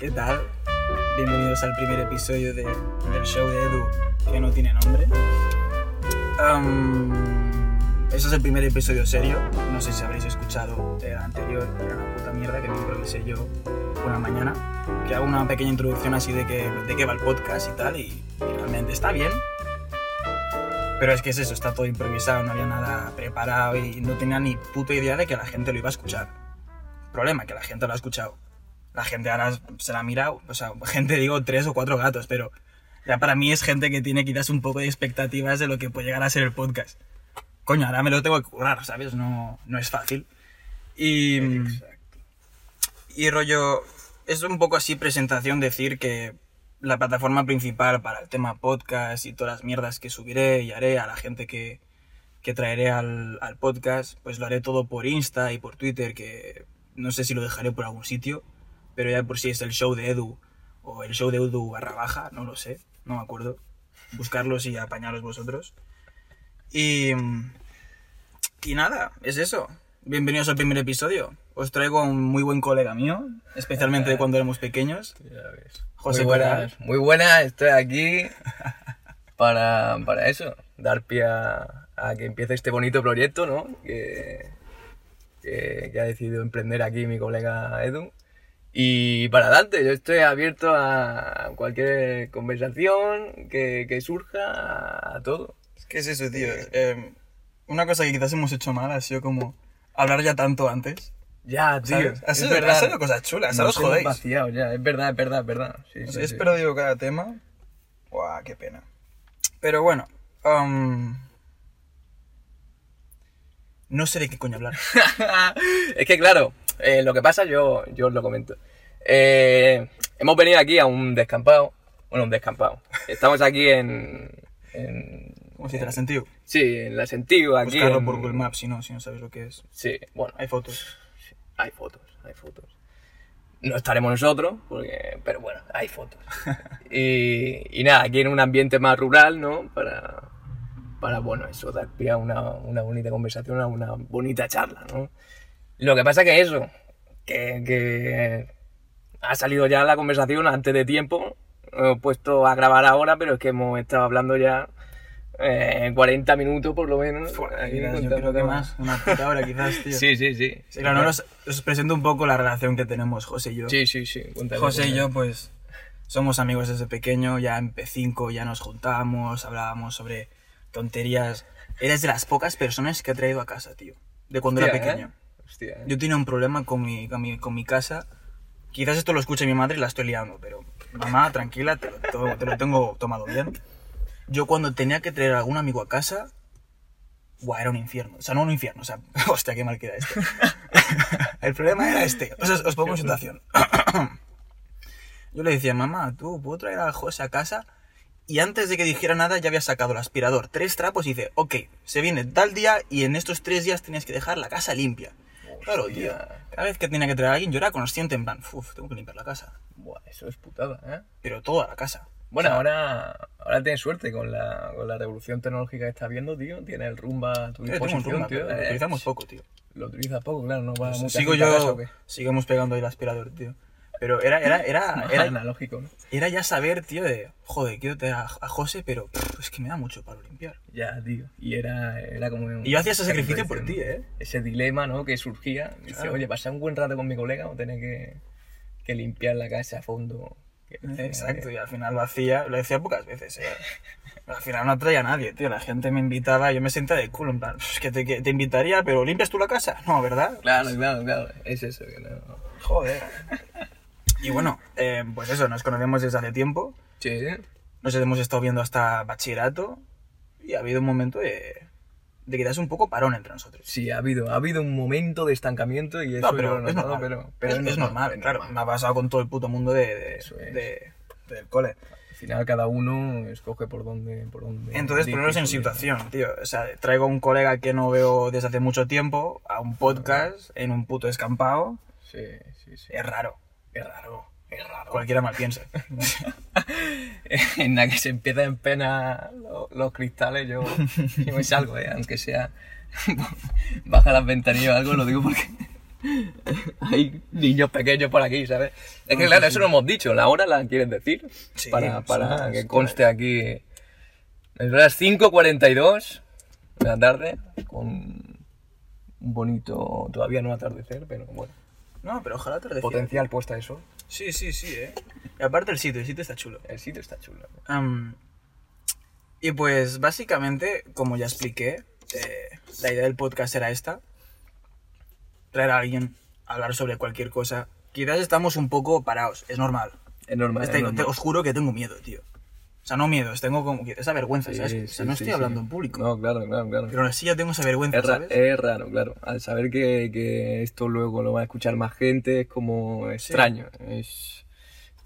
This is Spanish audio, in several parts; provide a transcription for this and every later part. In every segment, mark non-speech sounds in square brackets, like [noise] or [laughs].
¿Qué tal? Bienvenidos al primer episodio de- del show de Edu que no tiene nombre. Am, este es el primer episodio serio. No sé si habréis escuchado el anterior, que era una puta mierda que me improvisé yo una mañana. Que hago una pequeña introducción así de, que, de qué va el podcast y tal, y, y realmente está bien. Pero es que es eso, está todo improvisado, no había nada preparado y no tenía ni puta idea de que la gente lo iba a escuchar. Problema, que la gente lo ha escuchado. La gente ahora se la ha mirado, o sea, gente digo tres o cuatro gatos, pero ya para mí es gente que tiene quizás un poco de expectativas de lo que puede llegar a ser el podcast. Coño, ahora me lo tengo que currar, ¿sabes? No, no es fácil. Y, y rollo, es un poco así presentación decir que la plataforma principal para el tema podcast y todas las mierdas que subiré y haré a la gente que, que traeré al, al podcast, pues lo haré todo por Insta y por Twitter, que no sé si lo dejaré por algún sitio, pero ya por si es el show de Edu o el show de Edu barra baja, no lo sé, no me acuerdo. Buscarlos y apañaros vosotros. Y, y nada, es eso. Bienvenidos al primer episodio. Os traigo a un muy buen colega mío, especialmente de cuando éramos pequeños. Ya ves. José muy buenas, muy buenas, estoy aquí para, para eso, dar pie a, a que empiece este bonito proyecto, ¿no? Que, que, que ha decidido emprender aquí mi colega Edu. Y para adelante, yo estoy abierto a cualquier conversación que, que surja, a todo. ¿Qué es eso, tío? Eh, una cosa que quizás hemos hecho mal ha sido como hablar ya tanto antes. Ya, tío. Ha es sido, verdad. ha sido cosas chulas, ahora os jodéis. vaciado ya, es verdad, es verdad, es verdad. Sí, sí, sí. perdido cada tema. Buah, qué pena. Pero bueno, um, no sé de qué coño hablar. [laughs] es que claro, eh, lo que pasa, yo, yo os lo comento. Eh, hemos venido aquí a un descampado. Bueno, un descampado. Estamos aquí en. en ¿Cómo se dice la sentido? sí, en la Sentiu, aquí. Buscarlo en- por Google Maps si no, si no sabes lo que es. Sí, bueno, Hay fotos. hay fotos, hay fotos. No estaremos nosotros, porque, pero bueno, hay fotos. [laughs] y, y nada, aquí en un ambiente más rural, ¿no? Para, para bueno, eso, dar pie a una, una bonita conversación, a una bonita charla, ¿no? Lo que pasa que eso, que, que ha salido ya la conversación antes de tiempo, hemos puesto a grabar ahora, pero es que hemos estado hablando ya eh, 40 minutos por lo menos. Quizás, yo creo que más, una puta hora quizás, tío. Sí, sí, sí. Sí, claro, no, os, os presento un poco la relación que tenemos José y yo. Sí, sí, sí. José y yo, pues, somos amigos desde pequeño, ya en P5 ya nos juntábamos, hablábamos sobre tonterías. Eres de las pocas personas que he traído a casa, tío, de cuando era Hostia, ¿eh? ¿Eh? Yo tenía un problema con mi, con mi, con mi casa. Quizás esto lo escuche mi madre y la estoy liando, pero mamá, tranquila, te lo, tengo tomado bien. Yo cuando tenía que traer a algún amigo a casa, era un infierno. O sea, no un infierno, o sea, [laughs] hostia, qué mal queda esto. [laughs] El problema era este. Os pongo en situación. [clears throat] Yo le decía, mamá, ¿tú puedo traer a José a casa? Y antes de que dijera nada ya había sacado el aspirador, tres trapos y dice, ok, se viene tal día y en estos tres días tienes que dejar la casa limpia. Claro, tío. Cada vez que tenía que traer a alguien yo era consciente en plan, uff, tengo que limpiar la casa. Buah, eso es putada, ¿eh? Pero toda la casa. Bueno, O sea, ahora, ahora tienes suerte con la, con la revolución tecnológica que estás viendo, tío. Tienes el rumba a tu eh, tengo un Roomba, tío. lo utilizamos poco, tío. Lo utilizas poco, claro, no va Sigo gente a casa, yo, sigamos pegando ahí el aspirador, tío. Pero era, era, [laughs] era, era, analógico, ¿no? era ya saber, tío, de, joder, quiero tener a, a José, pero pff, es que me da mucho para limpiar. Ya, tío. Y era, era como... un- Y yo hacía ese sacrificio por ti, ¿eh? Ese dilema, ¿no? Que surgía. Dice, Claro. oye, pasar un buen rato con mi colega o tener que, que limpiar la casa a fondo. Que- Exacto, y al final lo hacía, lo decía pocas veces, ¿eh? Al final no atraía a nadie, tío. La gente me invitaba, yo me sentía de culo, en plan, es que te, que te invitaría, pero ¿limpias tú la casa? No, ¿verdad? Claro, claro, claro. Es eso, que no... Joder. Y bueno, eh, pues eso, nos conocemos desde hace tiempo. Sí, Nos hemos estado viendo hasta bachillerato. Y ha habido un momento de, de quizás un poco parón entre nosotros. Sí, ha habido, ha habido un momento de estancamiento y eso No, pero es notado, normal. pero, pero es, es normal, es claro. normal. Me ha pasado con todo el puto mundo de, de- es. de- del cole. Al final cada uno escoge por dónde, por dónde Entonces, ponernos en situación, tío. O sea, traigo a un colega que no veo desde hace mucho tiempo a un podcast en un puto escampado. Sí, sí, sí. Es raro, es raro, Es raro. Cualquiera mal piensa. [laughs] en la que se empieza en pena lo- los, cristales, yo, yo me salgo, ¿eh? aunque sea [laughs] baja las ventanillas o algo, lo digo porque [laughs] Hay niños pequeños por aquí, ¿sabes? Es que claro, eso lo hemos dicho, la hora la quieres decir. Sí, para que conste aquí. Es las 5.42 de la tarde, con un bonito, todavía no atardecer, pero bueno, No, pero ojalá te potencial puesta de sol. Sí, sí, sí, eh. Y aparte el sitio, el sitio está chulo. El sitio está chulo. Y pues básicamente, como ya expliqué, eh, la idea del podcast era esta. Traer a alguien a hablar sobre cualquier cosa. Quizás estamos un poco parados, es normal. Es normal. Este- es normal. te- os juro que tengo miedo, tío. O sea, no miedo, tengo como que esa vergüenza, ¿sabes? sí, o sea, no sí, estoy sí. hablando en público. No, claro, claro, claro. Pero aún así ya tengo esa vergüenza, Es, ¿sabes? es raro, claro. Al saber que, que esto luego lo va a escuchar más gente es como extraño. Es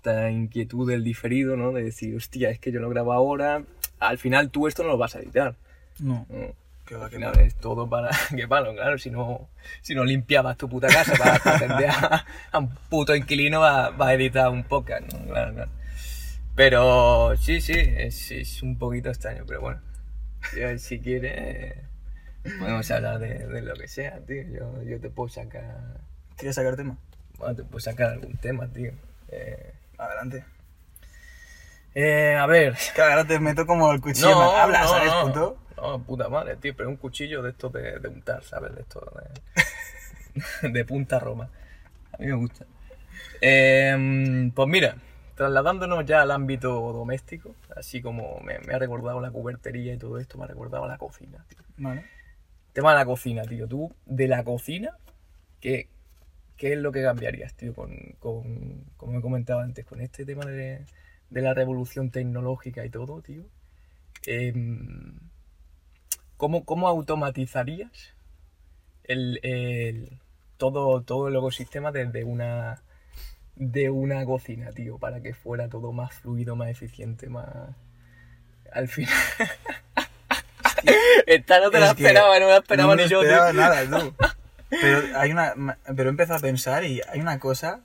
esta inquietud del diferido, ¿no? De decir, hostia, es que yo lo grabo ahora. Al final tú esto no lo vas a editar. No, ¿no? que va, Al final es todo para... [laughs] Qué palo, claro. Si no, si no limpiabas tu puta casa para, para atender a, a un puto inquilino, va, va a editar un podcast, ¿no? Claro, claro. Pero sí, sí, es, es un poquito extraño, pero bueno. Yo, si quieres, podemos hablar de, de lo que sea, tío. Yo, yo te puedo sacar. ¿Quieres sacar tema? Bueno, te puedo sacar algún tema, tío. Eh, Adelante. eh, a ver. Que ahora te meto como el cuchillo. mal habla, ¿sabes, no, puto? No, puta madre, tío, pero un cuchillo de estos de, de untar, ¿sabes? De estos de, [laughs] de punta roma. A mí me gusta. Eh, pues mira, trasladándonos ya al ámbito doméstico, así como me, me ha recordado la cubertería y todo esto, me ha recordado la cocina, tío. Vale. Tema de la cocina, tío. Tú, de la cocina, ¿qué, qué es lo que cambiarías, tío? Con, con, como he comentado antes, con este tema de, de la revolución tecnológica y todo, tío. Em, ¿cómo, cómo automatizarías el, el- todo, todo el ecosistema desde una, de una cocina, tío? Para que fuera todo más fluido, más eficiente, más... Al final... [laughs] Esta no te la Es esperaba, no me la esperaba no ni yo, tío. esperaba nada, tú. [laughs] Pero hay una, pero a pensar y hay una cosa.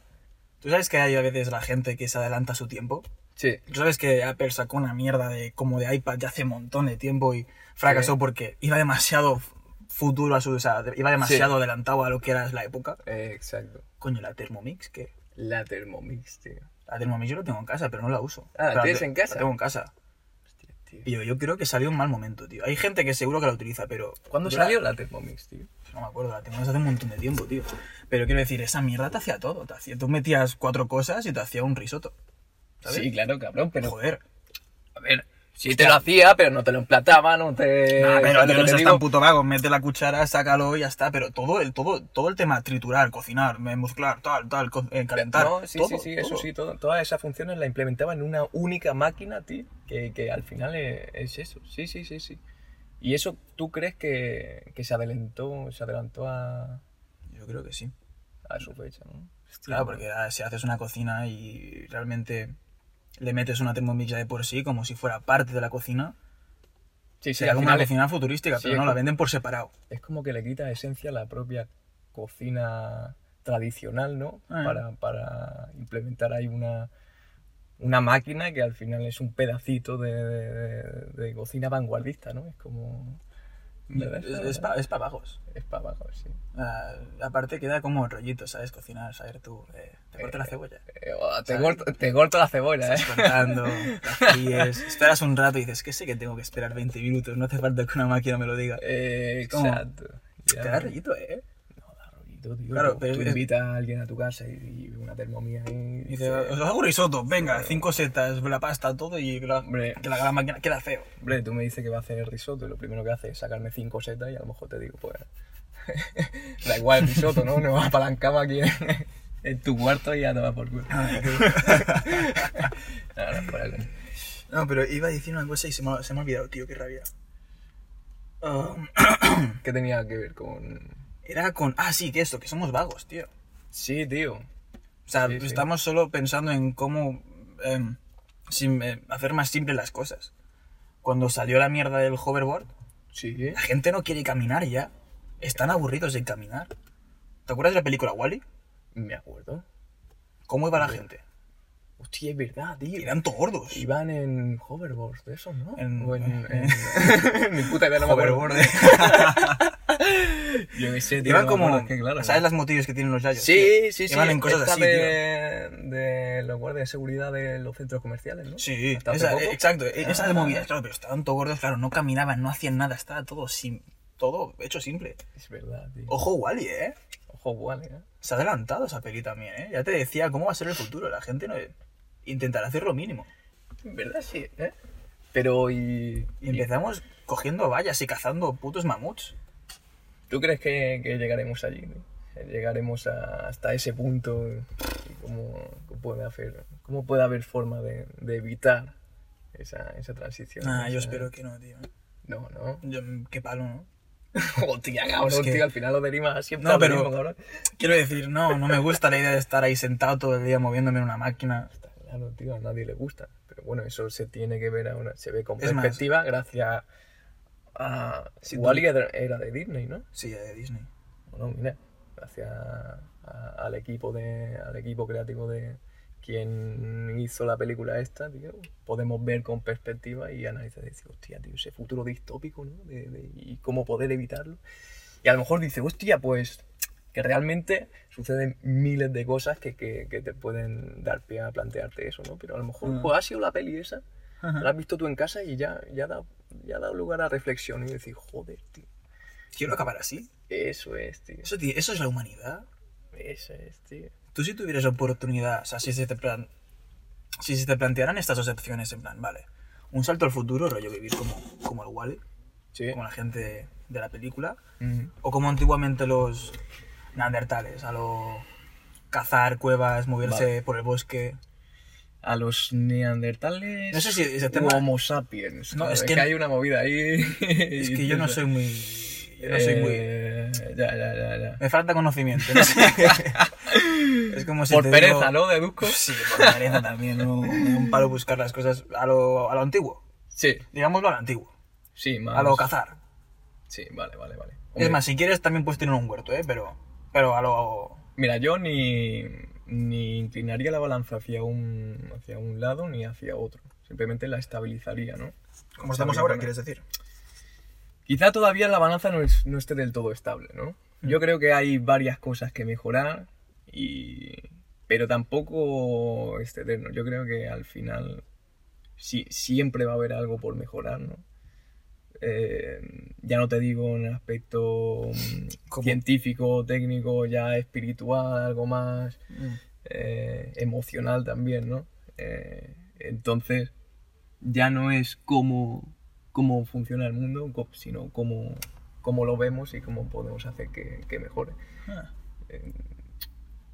Tú sabes que hay a veces la gente que se adelanta a su tiempo. Sí, Tú sabes que Apple sacó una mierda de como de iPad ya hace un montón de tiempo y fracasó Sí. porque iba demasiado futuro a su, o sea, iba demasiado adelantado a lo que era la época. eh, exacto. Coño, la Thermomix, que La Thermomix, tío. la Thermomix yo la tengo en casa, pero no la uso. Ah, ¿la tienes en casa? La tengo en casa. Hostia, tío. Yo creo que salió un mal momento, tío. Hay gente que seguro que la utiliza, pero ¿Cuándo yo la- salió la Thermomix, tío? No me acuerdo, la tengo desde hace un montón de tiempo, tío. Pero quiero decir, esa mierda te hacía todo. Te hacía, tú metías cuatro cosas y te hacía un risotto. ¿sabes? Sí, claro, cabrón, pero... Joder. A ver, sí te lo hacía, pero no te lo emplataba, no te... Nah, pero ¿sabes que lo no seas tan puto vago. Mete la cuchara, sácalo y ya está. Pero todo el, todo, todo el tema triturar, cocinar, mezclar, tal, tal, eh, calentar. No, sí, todo, sí, sí, eso sí, todo- todas esas funciones las implementaba en una única máquina, tío, que, que al final es, es eso, sí, sí, sí, sí. Y eso, ¿tú crees que, que se adelantó, se adelantó a, Yo creo que sí. a su fecha, ¿no? Hostia, Claro, porque si haces una cocina y realmente le metes una Thermomix ya de por sí, como si fuera parte de la cocina, sí, sí, sería como una es- cocina futurística, sí, pero no, como- la venden por separado. es como que le quita esencia a la propia cocina tradicional, ¿no? Ah. Para, para implementar ahí una, una máquina que al final es un pedacito de, de- de cocina vanguardista, ¿no? Es como... Es, es para vagos. Es para abajo, sí. Ah, aparte queda como rollito, ¿sabes? Cocinar, saber tú. eh, te cortas la cebolla. Eh, oh, te, corto, te corto la cebolla, Estás ¿eh? cortando, [laughs] fríes, esperas un rato y dices, que sé que tengo que esperar 20 minutos, no hace falta que una máquina me lo diga. Eh, exacto. Te da rollito, ¿eh? No, tío. Claro, Tú- invitas a alguien a tu casa y, y una termomía y Y os hago un risotto, venga, cinco setas, la pasta, todo y la, Hombre. que la la máquina queda feo. hombre, tú me dices que va a hacer el risotto y lo primero que hace es sacarme cinco setas y a lo mejor te digo, pues, [laughs] da igual el risotto, ¿no? Nos apalancamos aquí en, en tu cuarto y ya te va por culo. [laughs] Ahora, por ahí. No, pero iba a decir una cosa y se me, ha- se me ha olvidado, tío, qué rabia. Ah, ¿Qué tenía que ver con...? Era con... Ah, sí, que esto, que somos vagos, tío. Sí, tío. O sea, Sí, sí. estamos solo pensando en cómo em, sim- eh, hacer más simples las cosas. Cuando salió la mierda del hoverboard, Sí. la gente no quiere caminar ya. Están aburridos de caminar. ¿Te acuerdas de la película Wally? Me acuerdo. ¿Cómo iba la gente? Hostia, es verdad, tío. Eran todos gordos. Iban en hoverboards de esos, ¿no? En- O en, [laughs] en- en- Mi puta idea no. Hoverboard. [laughs] Yo qué sé, tío. Iban como. es que claro, ¿Sabes ¿no? las motillos que tienen los yayos? Sí, tío? sí, sí. Iban en cosas esta así, de, de los guardias de seguridad de los centros comerciales, ¿no? Sí, esa- exacto. Esa de Ah. movidas, claro, pero estaban todos gordos, claro, no caminaban, no hacían nada, estaba todo sim todo hecho simple. Es verdad, tío. Ojo, Wally, ¿eh? Ojo, igual, ¿eh? Se ha adelantado esa peli también, ¿eh? Ya te decía cómo va a ser el futuro. La gente no intentará hacer lo mínimo. En verdad sí, ¿eh? Pero y... Y empezamos cogiendo vallas y cazando putos mamuts. ¿Tú crees que, que llegaremos allí? ¿no? Llegaremos a- hasta ese punto cómo, cómo puede haber, cómo puede haber forma de, de evitar esa, esa transición. Ah, yo Esa- espero que no, tío. No, no. Yo, qué palo, ¿no? [laughs] Hostia, cabrón, Es que- tío, al final lo derimas siempre No, pero- mismo, cabrón. Quiero decir, no, no me gusta la idea de estar ahí sentado todo el día moviéndome en una máquina. Está claro, tío, a nadie le gusta. Pero bueno, eso se tiene que ver ahora, se ve con Es más- perspectiva gracias a... Tú- Wall-E era era de Disney, ¿no? Sí, de Disney. Bueno, mira, gracias a- al equipo de, al equipo creativo de quien hizo la película esta, tío, podemos ver con perspectiva y analizar y decir, hostia, tío, ese futuro distópico, ¿no? De, de- y cómo poder evitarlo. Y a lo mejor dice, hostia, pues que realmente suceden miles de cosas que, que, que te pueden dar pie a plantearte eso, ¿no? Pero a lo mejor Mm. pues, ha sido la peli esa, la has visto tú en casa y ya, ya, da, ya ha dado lugar a reflexión y decir, joder, tío, Quiero acabar así. eso es, tío. Eso, tío, eso es la humanidad. Eso es, tío. Tú si tuvieras oportunidad, o sea, si se te, plan... si se te plantearan estas dos opciones, en plan, vale, un salto al futuro, rollo vivir como, como el Wally, Sí. como la gente de la película, o como antiguamente los neandertales, a lo cazar cuevas, moverse Vale. por el bosque. A los neandertales. No sé si ese tema- Homo sapiens. No, es que- que, hay una movida ahí. Es que yo no soy muy... Yo no soy muy... Eh, Ya, ya, ya, ya. Me falta conocimiento, no sé. [laughs] es como si Por te pereza, digo- ¿no? Deduzco. Sí, por pereza también, ¿no? Un palo buscar las cosas a lo, a lo antiguo. Sí, Digámoslo a lo antiguo. sí, más. A lo cazar. Sí, vale, vale, vale. Es más, si quieres también puedes tener un huerto, ¿eh? Pero, pero a lo... Mira, yo ni, ni inclinaría la balanza hacia un, hacia un lado ni hacia otro. Simplemente la estabilizaría, ¿no? Como estamos ahora, quieres decir. Quizá todavía la balanza no, es- no esté del todo estable, ¿no? Yo creo que hay varias cosas que mejorar, y... pero tampoco es eterno. Yo creo que al final sí, siempre va a haber algo por mejorar, ¿no? Eh, ya no te digo en el aspecto mm, ¿Cómo? científico, técnico, ya espiritual, algo más eh, emocional también, ¿no? Eh, entonces, ya no es cómo, cómo funciona el mundo, sino cómo, cómo lo vemos y cómo podemos hacer que, que mejore. Ah.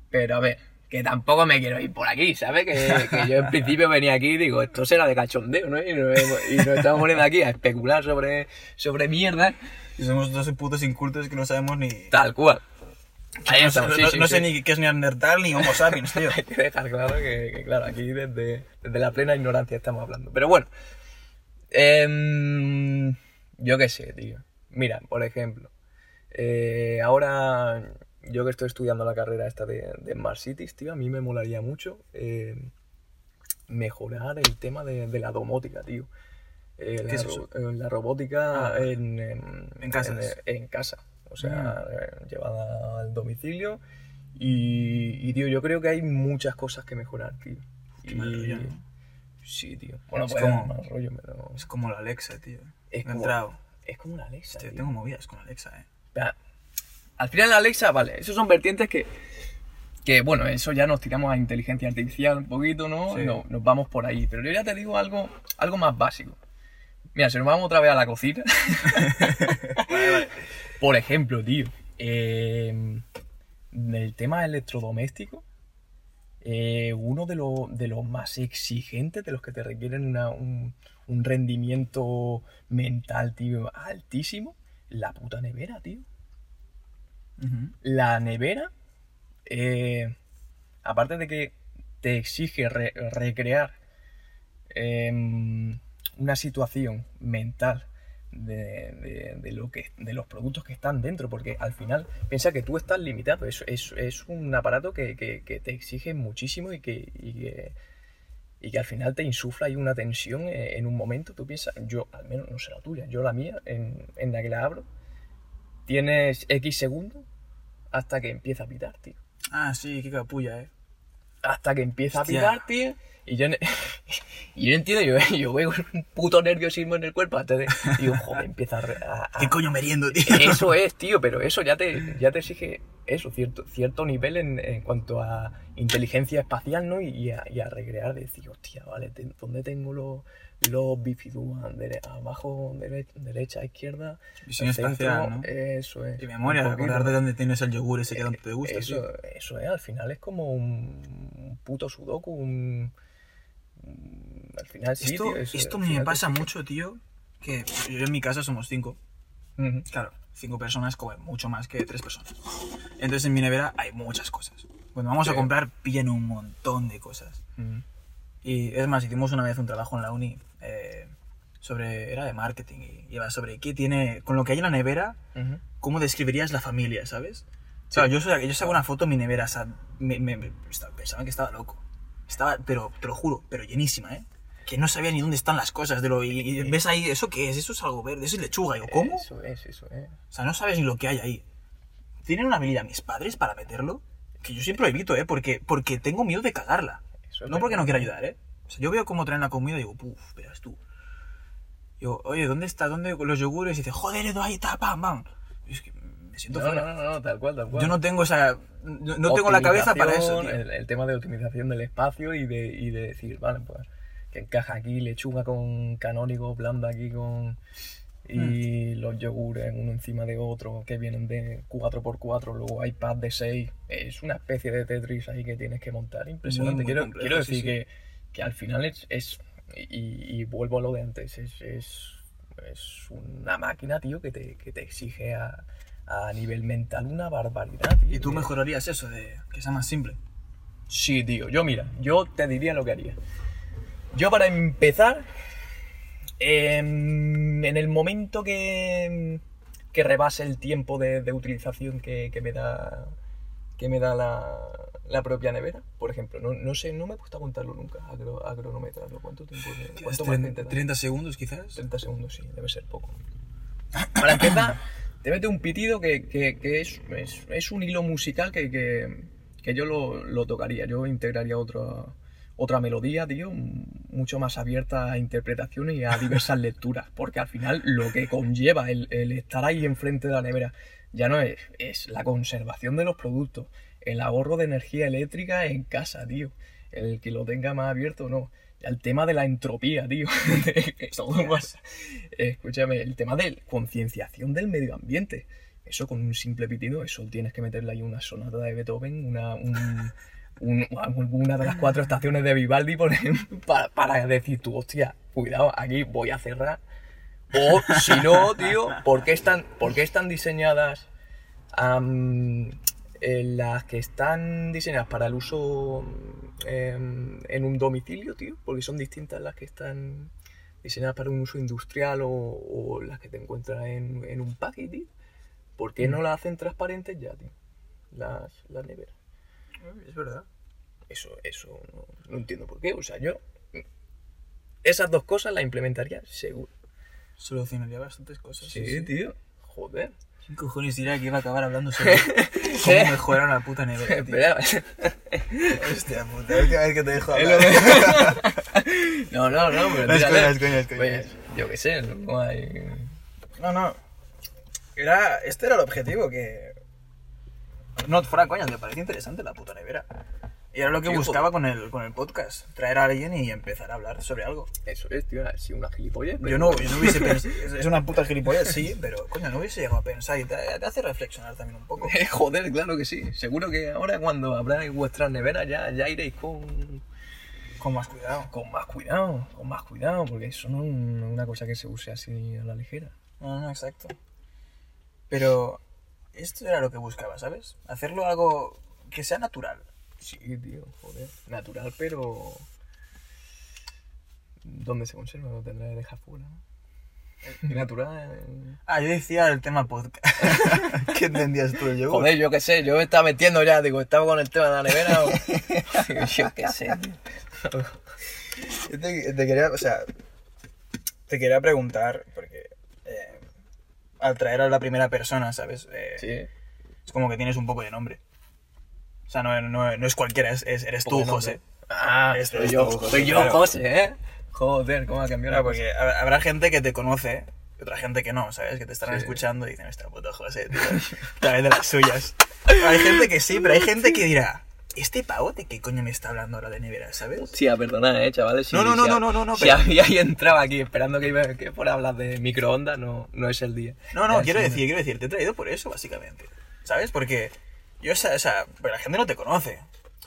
Pero a ver, que tampoco me quiero ir por aquí, ¿sabes? Que, que yo en principio venía aquí y digo, esto será de cachondeo, ¿no? Y nos, y nos estamos poniendo aquí a especular sobre, sobre mierda, Y somos dos putos incultos que no sabemos ni... tal cual. Ahí no sé, estamos, sí, no- sí, no sí. sé ni qué es Neandertal ni Homo sapiens, tío. [laughs] Hay que dejar claro que, que, claro, aquí desde, desde la plena ignorancia estamos hablando. Pero bueno, em, yo qué sé, tío. Mira, por ejemplo, eh, ahora yo que estoy estudiando la carrera esta de, de Smart Cities, tío, a mí me molaría mucho eh, mejorar el tema de, de la domótica, tío. Eh, la, ¿Qué es eh, la robótica Ah, en, em, en casas. En, en casa. O sea, eh, llevada al domicilio. Y, y, tío, yo creo que hay muchas cosas que mejorar, tío. Qué Y- rollo, ¿no? Sí, tío. Bueno, Es pues como- rollo, pero... Es como la Alexa, tío. Es como-. Es como una Alexa, Hostia, tío. tengo movidas con Alexa, eh. Al final Alexa, vale, esos son vertientes que... Que bueno, eso ya nos tiramos a inteligencia artificial un poquito, ¿no? Sí. No- nos vamos por ahí. Pero yo ya te digo algo, algo más básico. Mira, si nos vamos otra vez a la cocina. [laughs] Por ejemplo, tío. eh, el tema electrodoméstico. eh, uno de, lo- de los más exigentes, de los que te requieren una- un, un rendimiento mental, tío, altísimo. La puta nevera, tío. La nevera, eh, aparte de que te exige re- recrear em, una situación mental de, de- lo que, de los productos que están dentro, porque al final piensa que tú estás limitado, es, es, es un aparato que, que- te exige muchísimo y que, y que, y que al final te insufla ahí una tensión eh, en un momento, tú piensas, yo al menos no la tuya, yo la mía, en, en la que la abro, tienes X segundos hasta que empieza a pitar, tío. Ah, sí, qué capulla, eh. Hasta que empieza Hostia. a pitar, tío. Y yo, [laughs] y yo entiendo, yo, [laughs] yo veo un puto nerviosismo en el cuerpo antes de... Y digo, joder, empieza a... a- ¿Qué coño meriendo, tío? [laughs] Eso es, tío, pero eso ya te, ya te exige eso, cierto, cierto nivel en, en cuanto a inteligencia espacial, ¿no? Y, y a, y a recrear, de decir, hostia, vale, ¿dónde tengo los, los bifidúan? Dere- abajo, dere- derecha, izquierda. Visión espacial, ¿no? Eso es. Y memoria, recordar de dónde tienes el yogur ese que tanto te gusta. Eso, tío. eso es, al final es como un, puto sudoku, un... Al final sí, Esto, tío, eso- esto me pasa mucho, tío. Que yo en mi casa somos cinco. Ujú. Claro, cinco personas comen mucho más que tres personas. Entonces en mi nevera hay muchas cosas. Cuando vamos a Sí. comprar, pillan un montón de cosas. Ujú. Y es más, hicimos una vez un trabajo en la uni eh, sobre. era de marketing y iba sobre qué tiene. con lo que hay en la nevera, Ujú. cómo describirías la familia, ¿sabes? O sea, yo, soy- yo saco una foto en mi nevera, o sea, me, me- me- pensaban que estaba loco. Estaba, pero te lo juro, pero llenísima, ¿eh? Que no sabía ni dónde están las cosas. De lo, y, y ves ahí, ¿eso qué es? Eso es algo verde, eso es lechuga. Y yo, ¿cómo? Eso es, eso es. O sea, no sabes ni lo que hay ahí. ¿Tienen una habilidad mis padres para meterlo? Que yo siempre lo evito, ¿eh? Porque, porque tengo miedo de cagarla. Eso No porque no quiera ayudar, ¿eh? O sea, yo veo cómo traen la comida y digo, puf, verás tú. Digo, oye, ¿dónde está? ¿Dónde los yogures? Y dice, joder, Edu, ahí está, pam, pam. Y es que me siento No, fuera. no, no, no, tal cual, tal cual. Yo no tengo esa... No, no tengo la cabeza para eso, tío. El, el tema de optimización del espacio y de, y de decir, vale, pues que encaja aquí lechuga con canónigo, blanda aquí con... Y Hmm. los yogures uno encima de otro que vienen de 4x4, luego hay pads de 6. Es una especie de Tetris ahí que tienes que montar. Impresionante. muy quiero, complejo, quiero decir sí. Que, que al final es... es- y, y vuelvo a lo de antes. Es, es, es una máquina, tío, que te, que te exige a, a nivel mental una barbaridad. tío. Y tú mejorarías eso, de que sea más simple. Sí, tío. Yo, mira, yo te diría lo que haría. Yo, para empezar, em, en el momento que, que rebase el tiempo de, de utilización que, que me da que me da la, la propia nevera, por ejemplo, no, no sé, no me he puesto a contarlo nunca, a, cro- a cronometrarlo. ¿Cuánto tiempo? ¿Cuánto te 30, da? 30 segundos, quizás. 30 segundos, sí, debe ser poco. Para empezar, te mete un pitido que, que- que es, es, es un hilo musical que, que, que yo lo, lo tocaría. Yo integraría otra, otra melodía, tío, mucho más abierta a interpretaciones y a [laughs] diversas lecturas. Porque al final lo que conlleva el, el estar ahí enfrente de la nevera ya no es, es la conservación de los productos, el ahorro de energía eléctrica en casa, tío. El que lo tenga más abierto o no. El tema de la entropía, tío. [laughs] Todo. Escúchame, el tema de concienciación del medio ambiente. Eso con un simple pitido, eso tienes que meterle ahí una sonata de Beethoven, una, un- [laughs] un- una de las cuatro estaciones de Vivaldi por ejemplo, para, para decir tú, hostia, cuidado, aquí voy a cerrar. O si no, tío, ¿por qué están, por qué están diseñadas las que están diseñadas para el uso em, en un domicilio, tío? Porque son distintas las que están diseñadas para un uso industrial o, o las que te encuentras en, en un paquete, tío. ¿Por qué no las hacen transparentes ya, tío? Las, las neveras. Es verdad. Eso, eso no, no entiendo por qué. O sea, yo esas dos cosas las implementaría seguro. Solucionaría bastantes cosas. tío. Joder. ¿Quién cojones diría que iba a acabar hablando sobre [laughs] cómo mejorar una puta nevera? Espera. Hostia puta, la última vez que te dejo hablar. [laughs] no, no, no, pero No, es coña, es coña, es coña. Pues, yo qué sé, no hay... No, no. Era, este era el objetivo, que... No, fuera coña, me parece interesante la puta nevera. Y era lo que Sí, buscaba con el, con el podcast. Traer a alguien y empezar a hablar sobre algo. Eso es, tío, sí, una gilipollas. pero- Yo no, yo no hubiese [laughs] pensado... Es una puta gilipollas, sí, pero coño, no hubiese llegado a pensar y te, te hace reflexionar también un poco. Eh, [laughs] Joder, claro que sí. Seguro que ahora cuando abráis vuestras neveras ya, ya iréis con, Con más cuidado. con más cuidado, con más cuidado, porque eso no es un- una cosa que se use así a la ligera. No, no, exacto. Pero esto era lo que buscaba, ¿sabes? Hacerlo algo que sea natural. Sí, tío, joder. Natural, pero... ¿Dónde se conserva? Lo tendrá. Y [laughs] natural... eh. Ah, yo decía el tema podcast. [laughs] ¿Qué entendías tú yogur? Joder, yo qué sé, yo me estaba metiendo ya, digo, estaba con el tema de la nevera o... [laughs] yo qué sé. Yo te, te quería, o sea, te quería preguntar, porque al traer a la primera persona, ¿sabes? Eh, Sí. Es como que tienes un poco de nombre. O sea, no, no, no es cualquiera, es, es- eres tú, José. Ah, Este soy yo, tú, José, soy yo, claro. José, ¿eh? Joder, cómo ha cambiado Claro, la cosa. porque hab- habrá gente que te conoce y otra gente que no, ¿sabes? Que te estarán Sí. escuchando y dicen, este puto José, tío. [laughs] Vez de las suyas. Hay gente que sí, pero hay gente que dirá, ¿este pavo de qué coño me está hablando ahora de nevera, ¿sabes? Sí, perdonad, eh, chavales. si- No, no, no, no, no, no, no, Si pero- había ahí entrado aquí esperando que, iba, que fuera a hablar de microondas, no, no es el día. No, no, Ya, quiero decir, quiero decir, te he traído por eso, básicamente. ¿Sabes? Porque yo, o sea, o sea, pero la gente no te conoce.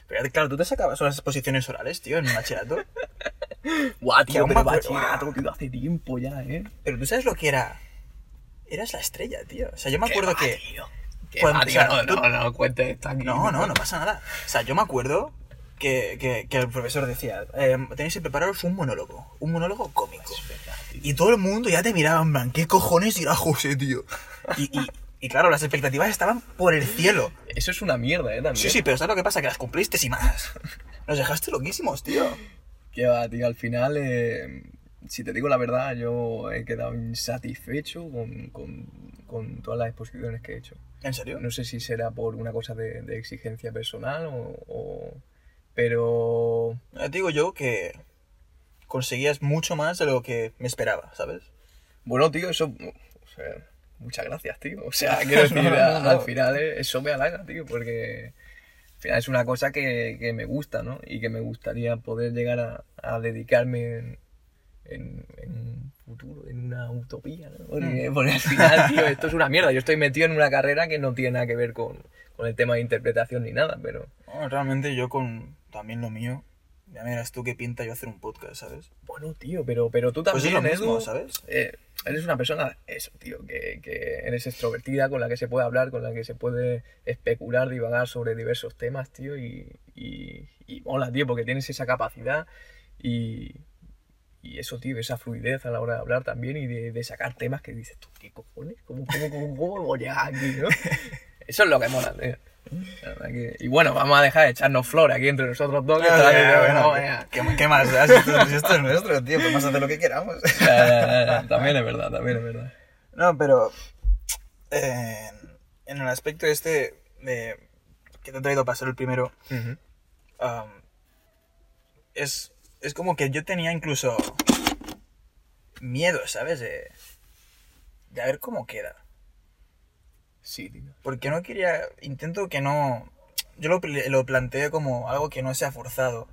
Pero claro, tú te sacabas unas exposiciones orales, tío, en un bachillerato. [laughs] Guau, tío, pero bachillerato, tío, hace tiempo ya, ¿eh? Pero tú sabes lo que era. Eras la estrella, tío. O sea, yo me acuerdo va, que. tío. Qué va, tío, o sea, no, tú- no, no, cuentes esto aquí. No, no, no pasa nada. O sea, yo me acuerdo que, que, que el profesor decía: eh, tenéis que prepararos un monólogo. Un monólogo cómico. Y todo el mundo ya te miraba en plan: ¿qué cojones dirá José, tío? Y, y, y claro, las expectativas estaban por el cielo. Eso es una mierda, ¿eh? También. Sí, sí, pero ¿sabes lo que pasa? Que las cumpliste y más. Nos dejaste loquísimos, tío. [laughs] Que va, tío, al final, eh, si te digo la verdad, yo he quedado insatisfecho con, con, con todas las exposiciones que he hecho. ¿En serio? No sé si será por una cosa de, de exigencia personal o, o- Pero... Ya Te digo yo que conseguías mucho más de lo que me esperaba, ¿sabes? Bueno, tío, eso... o sea, muchas gracias, tío. O sea, [laughs] quiero decir, No, no, no. al final eh, eso me halaga, tío, porque al final es una cosa que, que me gusta, ¿no? Y que me gustaría poder llegar a, a dedicarme en, en, en un futuro, en una utopía, ¿no? Mm. Porque, porque al final, tío, esto es una mierda. Yo estoy metido en una carrera que no tiene nada que ver con, con el tema de interpretación ni nada, pero... Bueno, realmente yo con también lo mío, ya miras tú qué pinta yo hacer un podcast, ¿sabes? Bueno, tío, pero, pero tú Pues también, es lo mismo, Edu, ¿sabes? eh, eres una persona, eso, tío, que, que eres extrovertida, con la que se puede hablar, con la que se puede especular, divagar sobre diversos temas, tío, y, y, y mola, tío, porque tienes esa capacidad y, y eso, tío, esa fluidez a la hora de hablar también y de, de sacar temas que dices, tú, ¿qué cojones? ¿Cómo, cómo, cómo, cómo voy a aquí, no? [laughs] Eso es lo que mola, tío. Que- Y bueno, vamos a dejar de echarnos flor aquí entre nosotros dos. que Ya, está- ya, bueno, no, ¿qué- venga. ¿qué, qué más? Esto, si esto es nuestro, tío, podemos hacer lo que queramos. Ya, ya. También es verdad, también es verdad. No, pero eh, en el aspecto este de que te he traído para ser el primero, um, es, es como que yo tenía incluso miedo, ¿sabes? De, de a ver cómo queda. Sí, tío. Porque no quería, intento que no, yo lo, lo planteé como algo que no sea forzado.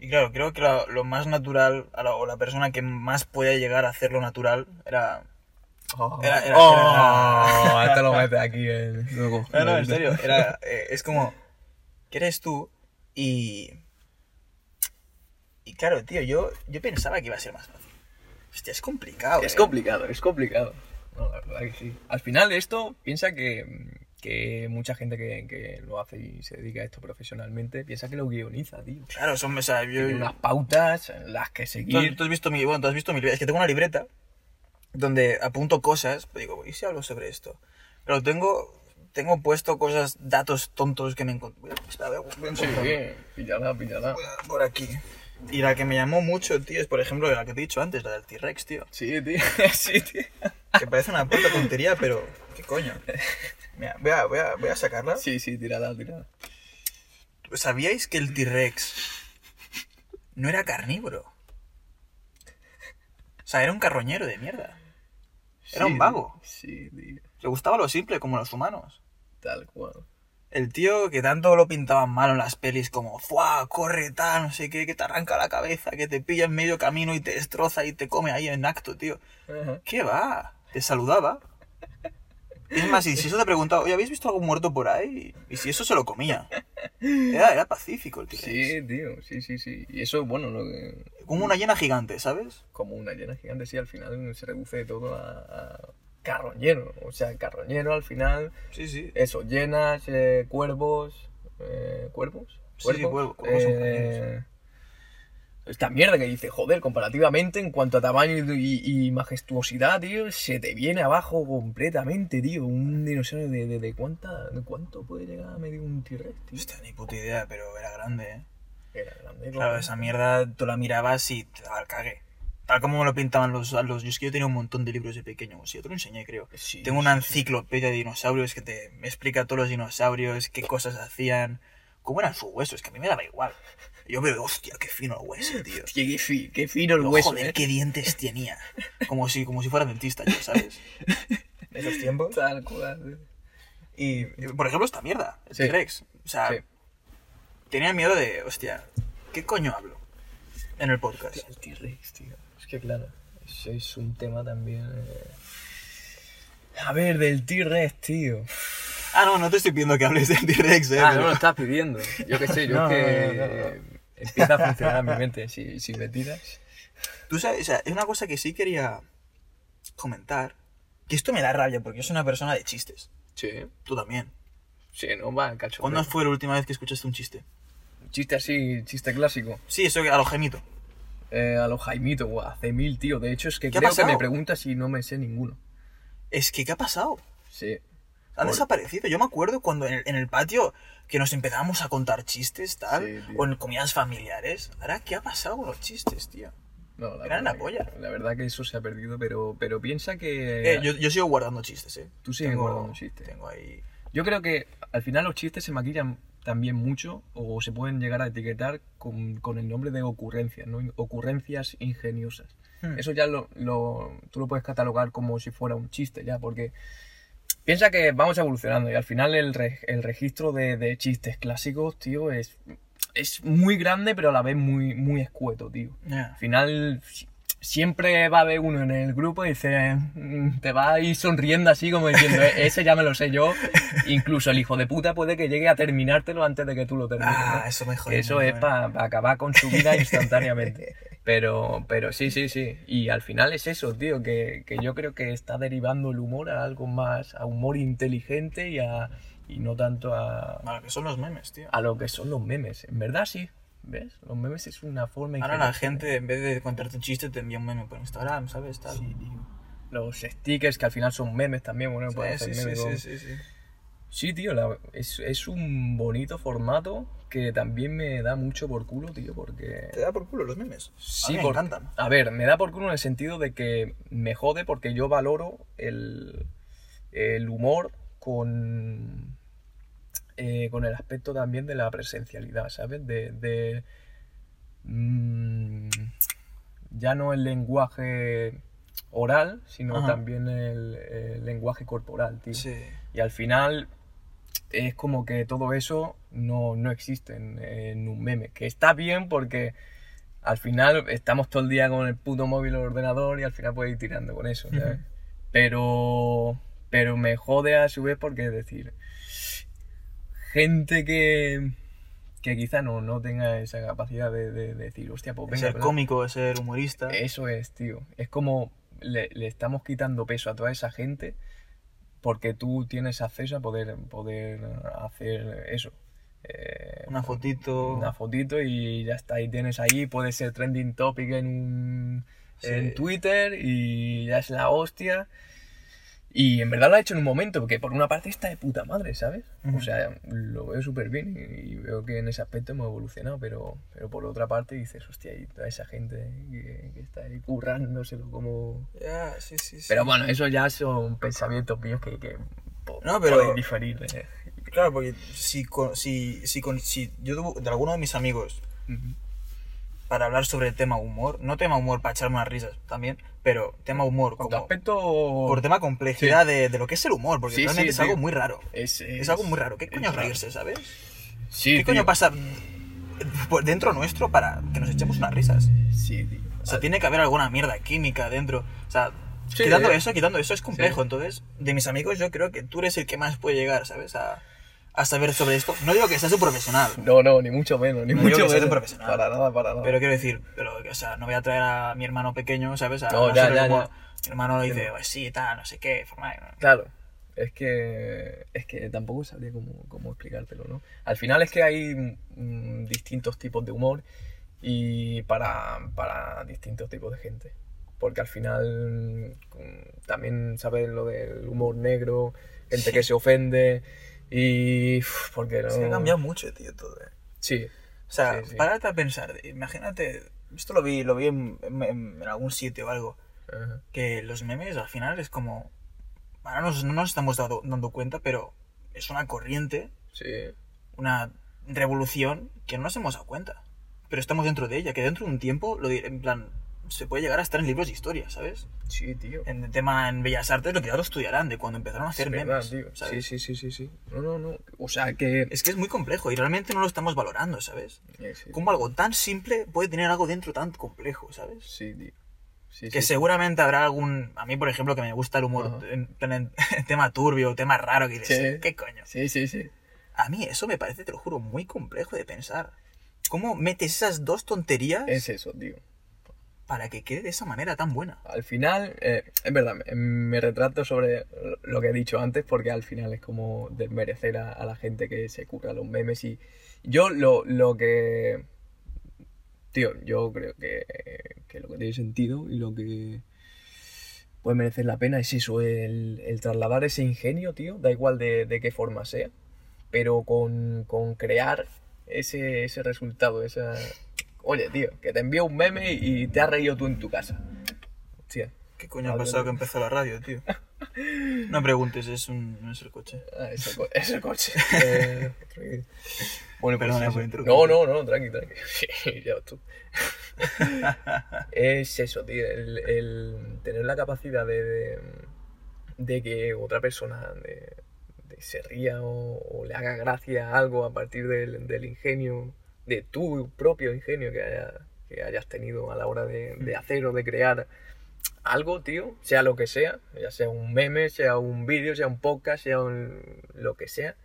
Y claro, creo que lo, lo más natural, a la- o la persona que más puede llegar a hacerlo natural, era... Oh, Era- era- oh, era- [laughs] esto lo mete aquí en... luego. No, no, en serio, era, eh, es como, que eres tú y... Y claro, tío, yo, yo pensaba que iba a ser más fácil. Hostia, es complicado. Es eh. complicado, es complicado. No, la verdad que sí. Al final esto, piensa que, que mucha gente que, que lo hace y se dedica a esto profesionalmente, piensa que lo guioniza, tío. Claro, son, o sea, yo... Unas pautas en las que Tú, seguir. tú has visto mi, bueno, tú has visto mi libreta. Es que tengo una libreta donde apunto cosas. pues digo, ¿y si hablo sobre esto? Pero tengo, tengo puesto cosas, datos tontos que me encontré. Espera, voy a- voy a Sí, píllala, píllala. Voy a- Por aquí. Y la que me llamó mucho, tío, es por ejemplo la que te he dicho antes, la del T-Rex, tío. Sí, tío, [laughs] sí, tío. Que parece una puta tontería, pero ¿qué coño? Mira, voy a, voy a, voy a sacarla. Sí, sí, tírala, tírala. ¿Sabíais que el T-Rex no era carnívoro? O sea, era un carroñero de mierda. Era Sí, un vago. Sí, tío. Le gustaba lo simple, como los humanos. Tal cual. El tío que tanto lo pintaban mal en las pelis como ¡Fua! Corre tal, no sé qué, que te arranca la cabeza, que te pilla en medio camino y te destroza y te come ahí en acto, tío. ¿Qué va? Te saludaba. Es más, y si eso te preguntaba, oye, ¿habéis visto algún muerto por ahí? Y si eso se lo comía. Era, era pacífico el tío. Sí, tío, sí, sí, sí. Y eso, bueno, lo que, Como una hiena gigante, ¿sabes? como una llena gigante, sí, al final se reduce todo a, a carroñero. O sea, carroñero al final, Sí, sí. eso, llenas, eh, cuervos, eh, ¿cuervos? Sí, sí, cuervo- cuervos Eh, esta mierda que dice, joder, comparativamente en cuanto a tamaño y, y majestuosidad, tío, se te viene abajo completamente, tío. Un dinosaurio de, de, de cuánta, de cuánto puede llegar a medir un T-Rex, tío. Hostia, ni puta idea, pero era grande, ¿eh? Era grande, Claro, esa mierda tú la mirabas y te daba el cague. Tal como me lo pintaban los, los... Yo es que yo tenía un montón de libros de pequeño, sí, yo te lo enseñé, creo. Sí, Tengo una enciclopedia de dinosaurios que te me explica todos los dinosaurios, qué cosas hacían, cómo eran sus huesos, que a mí me daba igual. Yo veo, hostia, qué fino el hueso, tío. Hostia, qué, fi- qué fino el No, hueso, joder, ¿eh? qué dientes tenía. Como si, como si fuera dentista, yo, ¿sabes? [laughs] De esos tiempos. Tal cual. Y, por ejemplo, esta mierda, el Sí. T-Rex. O sea, Sí. tenía miedo de, hostia, ¿qué coño hablo en el podcast? Hostia, el T-Rex, tío. Es que claro, eso es un tema también. eh. A ver, del T-Rex, tío. Ah, no, no te estoy pidiendo que hables del T-Rex, eh. Ah, pero- no lo estás pidiendo. Yo qué sé, yo [laughs] No, es que no, no, empieza a funcionar mi mente si, si me tiras. Tú sabes, o sea, es una cosa que sí quería comentar. Que esto me da rabia porque yo soy una persona de chistes. Sí, Tú también. sí, no va, cacho. ¿Cuándo fue la última vez que escuchaste un chiste? Chiste así, chiste clásico. Sí, eso que a lo gemito. Eh, a los Jaimito, guau, hace mil, tío. De hecho, es que ¿Qué ha creo que me preguntas si no me sé ninguno. Es que, ¿qué ha pasado? Sí. Han Por- desaparecido. Yo me acuerdo cuando en el, en el patio que nos empezábamos a contar chistes, tal, Sí, o en comidas familiares. Ahora, ¿qué ha pasado con los chistes, tío? No, la Eran verdad la polla. que- La verdad que eso se ha perdido, pero, pero piensa que... Eh, yo, yo sigo guardando chistes, ¿eh? Tú sigues Tengo- guardando chistes. Tengo ahí... Yo creo que al final los chistes se maquillan también mucho o se pueden llegar a etiquetar con, con el nombre de ocurrencias, ¿no? Ocurrencias ingeniosas. Hmm. Eso ya lo, lo- tú lo puedes catalogar como si fuera un chiste ya, porque piensa que vamos evolucionando y al final el, re- el registro de, de chistes clásicos, tío, es, es muy grande pero a la vez muy, muy escueto, tío. Al final siempre va a haber uno en el grupo y dice, mm, te va a ir sonriendo así como diciendo, "E- ese ya me lo sé yo. [laughs] Incluso el hijo de puta puede que llegue a terminártelo antes de que tú lo termines. Ah, ¿no? eso me es para acabar con su vida [laughs] instantáneamente. Pero, pero sí, sí, sí. Y al final es eso, tío, que, que yo creo que está derivando el humor a algo más, a humor inteligente y, a, y no tanto a, Bueno, que son los memes, tío. a lo que son los memes. En verdad sí, ¿ves? Los memes es una forma Ahora la gente, en vez de contarte un chiste, te envía un meme por Instagram, ¿sabes? Tal. Sí, tío. Los stickers que al final son memes también, bueno, Sí, pueden sí, hacer sí, memes sí, con- sí, sí. Sí, tío, la- es, es un bonito formato que también me da mucho por culo, tío, porque... Te da por culo los memes. Sí, a mí me por- encantan. A ver, me da por culo en el sentido de que me jode porque yo valoro el, el humor con, eh, con el aspecto también de la presencialidad, ¿sabes? De, de, mm, ya no el lenguaje oral, sino Ajá. también el, el lenguaje corporal, tío. Sí. Y al final es como que todo eso no, no existe en, en un meme. Que está bien porque al final estamos todo el día con el puto móvil o el ordenador y al final puedes ir tirando con eso, ¿sabes? Pero, pero me jode a su vez porque es decir, gente que, que quizá no, no tenga esa capacidad de, de- de decir, hostia, pues venga, ser cómico, ser humorista. Eso es, tío. Es como le, le estamos quitando peso a toda esa gente porque tú tienes acceso a poder, poder hacer eso. Eh, Una fotito. Una fotito y ya está. Y tienes ahí, puede ser trending topic en, un, Sí. en Twitter y ya es la hostia. Y en verdad lo ha hecho en un momento, porque por una parte está de puta madre, ¿sabes? O sea, lo veo súper bien y, y veo que en ese aspecto hemos evolucionado, pero, pero por otra parte dices, hostia, y toda esa gente que, que está ahí currándoselo como... Ya, sí, sí, sí. Pero bueno, eso ya son pensamientos míos que, que No, pero- pueden diferir. eh. Claro, porque si, con- si, si, con- si yo de, alguno de mis amigos. Para hablar sobre el tema humor, no tema humor para echarme unas risas también, pero tema humor como aspecto... por tema complejidad de, de lo que es el humor, porque Sí, realmente sí, es algo muy raro. Es, Es, algo muy raro. ¿Qué coño es reírse, sabes? Sí, ¿Qué coño tío. pasa por dentro nuestro para que nos echemos unas risas? Sí, tío. O sea, tiene que haber alguna mierda química dentro. O sea, quitando eso, quitando eso es complejo. Entonces, de mis amigos, yo creo que tú eres el que más puede llegar, ¿sabes? A, a saber sobre esto. No digo que seas un profesional, No, no, ni mucho menos, ni No digo mucho que seas menos. un profesional. Para nada, para nada. pero quiero decir, pero, o sea, no voy a traer a mi hermano pequeño, ¿sabes? A No, ya, ya. Mi hermano dice, Entiendo. pues sí, tal, no sé qué, forma de- Claro, es que, es que tampoco sabría cómo, cómo explicártelo, ¿no? Al final es que hay mm, distintos tipos de humor y para, para distintos tipos de gente. Porque al final mm, también sabes lo del humor negro, gente Sí. que se ofende y... uf, porque no... Se ha cambiado mucho, tío, todo. ¿eh? Sí, O sea, Sí, sí. párate a pensar, imagínate Esto lo vi, lo vi en, en- en algún sitio o algo. Que los memes al final es como. Ahora nos- no nos estamos dado- dando cuenta, pero es una corriente, Sí. una revolución que no nos hemos dado cuenta. Pero estamos dentro de ella, que dentro de un tiempo, lo diré, en plan, se puede llegar a estar en libros de historia, ¿sabes? Sí, tío. En el tema en Bellas Artes, lo que ya lo estudiarán, de cuando empezaron a hacer Es memes. verdad, tío. ¿sabes? Sí, sí, sí, sí, sí. No, no, no. O sea, que... Es que es muy complejo y realmente no lo estamos valorando, ¿sabes? Eh, sí. Como algo tan simple puede tener algo dentro tan complejo, ¿sabes? Sí, tío. Sí, Que sí. seguramente habrá algún. A mí, por ejemplo, que me gusta el humor en, en- en [laughs] tema turbio, tema raro, que dices, Sí. ¿qué coño? Sí, sí, sí. A mí eso me parece, te lo juro, muy complejo de pensar. ¿Cómo metes esas dos tonterías Es eso, tío. Para que quede de esa manera tan buena? Al final, eh, es verdad, me, retrato sobre lo que he dicho antes porque al final es como desmerecer a, a la gente que se cura los memes y yo lo, lo que... Tío, yo creo que, que lo que tiene sentido y lo que puede merecer la pena es eso, el, el trasladar ese ingenio, tío, da igual de, de qué forma sea, pero con, con crear ese, ese resultado, esa... Oye, tío, que te envío un meme y te has reído tú en tu casa. Hostia. ¿Qué coño ha pasado que empezó la radio, tío? [laughs] No preguntes, es un, no es el coche. Ah, co- ese coche. Eh, [laughs] bueno, pues Perdona por interrumpir. No, no, no, tranqui, tranqui. [laughs] Ya tú. es eso, tío, el, el tener la capacidad de, de, de que otra persona de se ría o, o le haga gracia a algo a partir del, del ingenio, de tu propio ingenio que, haya- que hayas tenido a la hora de, de hacer o de crear algo, tío, sea lo que sea, ya sea un meme, sea un vídeo, sea un podcast, sea un- lo que sea,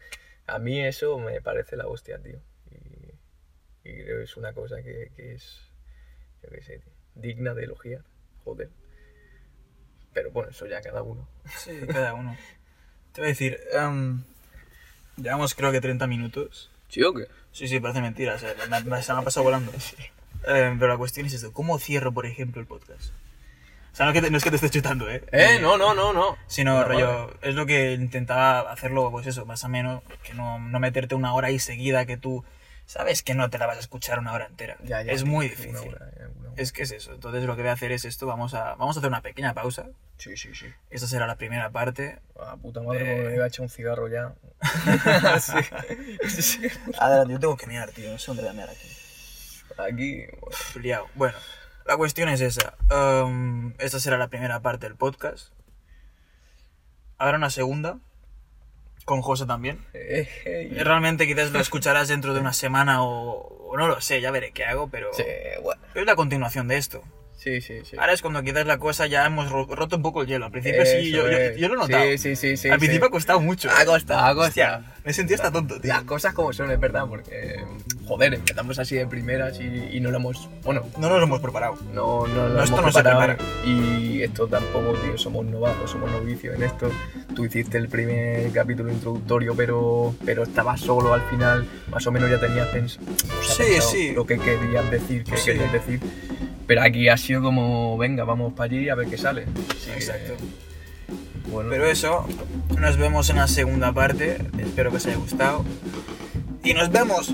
a mí eso me parece la hostia, tío. Y, y creo que es una cosa que, que es, yo qué sé, tío, digna de elogiar, joder. Pero bueno, eso ya cada uno. Sí, cada uno. Te voy a decir, em, llevamos creo que 30 minutos. ¿Sí o qué? Sí, sí, parece mentira, o sea, me, me- se me ha pasado volando. Em, pero la cuestión es esto, ¿cómo cierro, por ejemplo, el podcast? O sea, no, es que te, no es que te esté chutando, ¿eh? Eh, no, no, no, no. Sino, No, rollo, vale. es lo que intentaba hacerlo, pues eso, más o menos, que no, no meterte una hora ahí seguida que tú sabes que no te la vas a escuchar una hora entera. Ya, ya, es muy una difícil. hora, eh, una hora. Es que es eso. Entonces lo que voy a hacer es esto, vamos a, vamos a hacer una pequeña pausa. Sí, sí, sí. Esta será la primera parte. A puta madre, Eh. porque me iba a echar un cigarro ya. [laughs] [laughs] sí. sí. Adelante, yo tengo que mirar, tío, no sé dónde voy a mirar aquí. Aquí, bueno, liado. Bueno, la cuestión es esa. Em, esta será la primera parte del podcast. Habrá una segunda. Con José también. eh, Realmente quizás lo escucharás dentro de una semana o, o no lo sé, ya veré qué hago, pero sí, bueno. es la continuación de esto. Sí, sí, sí. Ahora es cuando quizás la cosa ya hemos ro- roto un poco el hielo. Al principio sí, Eso yo, yo, es. yo lo he notado. Sí, sí, sí, sí. Al sí. principio ha costado mucho. Ha costado, ha costado. Hostia, me he sentido hasta tonto, tío. Las cosas como son, es verdad, porque, joder, empezamos así de primeras y, y no lo hemos, bueno, No nos lo hemos preparado. no, no lo No, esto hemos no se preparado. prepara. Y esto tampoco, tío, somos novatos, somos novicios en esto. Tú hiciste el primer capítulo introductorio, pero, pero estabas solo al final, más o menos ya tenías pens- o sea, Sí, pensado sí. lo que querías decir, que Sí. querías decir. Pero aquí ha sido como, venga, vamos para allí a ver qué sale. Exacto. Bueno. Pero eso, nos vemos en la segunda parte. Espero que os haya gustado. Y nos vemos.